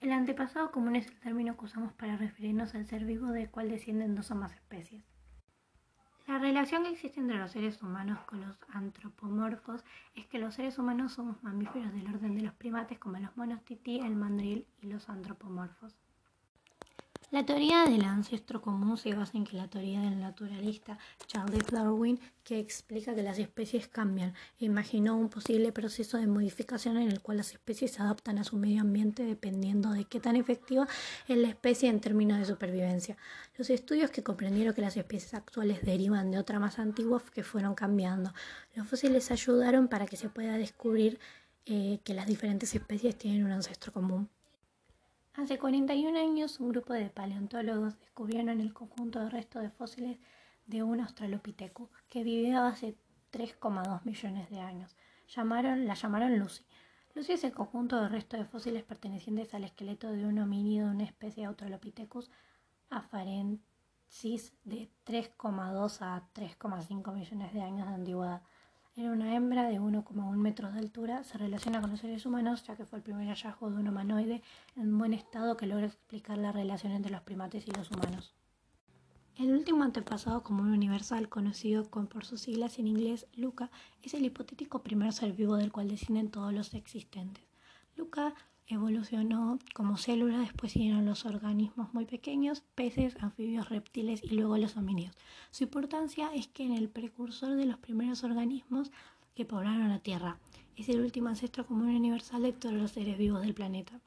El antepasado común es el término que usamos para referirnos al ser vivo del cual descienden dos o más especies. La relación que existe entre los seres humanos con los antropomorfos es que los seres humanos somos mamíferos del orden de los primates como los monos tití, el mandril y los antropomorfos. La teoría del ancestro común se basa en que la teoría del naturalista Charles Darwin, que explica que las especies cambian, imaginó un posible proceso de modificación en el cual las especies se adaptan a su medio ambiente dependiendo de qué tan efectiva es la especie en términos de supervivencia. Los estudios que comprendieron que las especies actuales derivan de otra más antigua que fueron cambiando. Los fósiles ayudaron para que se pueda descubrir eh, que las diferentes especies tienen un ancestro común. Hace 41 años, un grupo de paleontólogos descubrieron el conjunto de restos de fósiles de un Australopithecus que vivió hace 3,2 millones de años. Llamaron, la llamaron Lucy. Lucy es el conjunto de restos de fósiles pertenecientes al esqueleto de un homínido de una especie de Australopithecus afarensis de 3,2 a 3,5 millones de años de antigüedad. Era una hembra de 1,1 metros de altura. Se relaciona con los seres humanos ya que fue el primer hallazgo de un humanoide en buen estado que logra explicar la relación entre los primates y los humanos. El último antepasado común universal, conocido por sus siglas en inglés Luca, es el hipotético primer ser vivo del cual descienden todos los existentes. Luca evolucionó como célula, después siguieron los organismos muy pequeños, peces, anfibios, reptiles y luego los homínidos. Su importancia es que en el precursor de los primeros organismos que poblaron la Tierra. Es el último ancestro común universal de todos los seres vivos del planeta.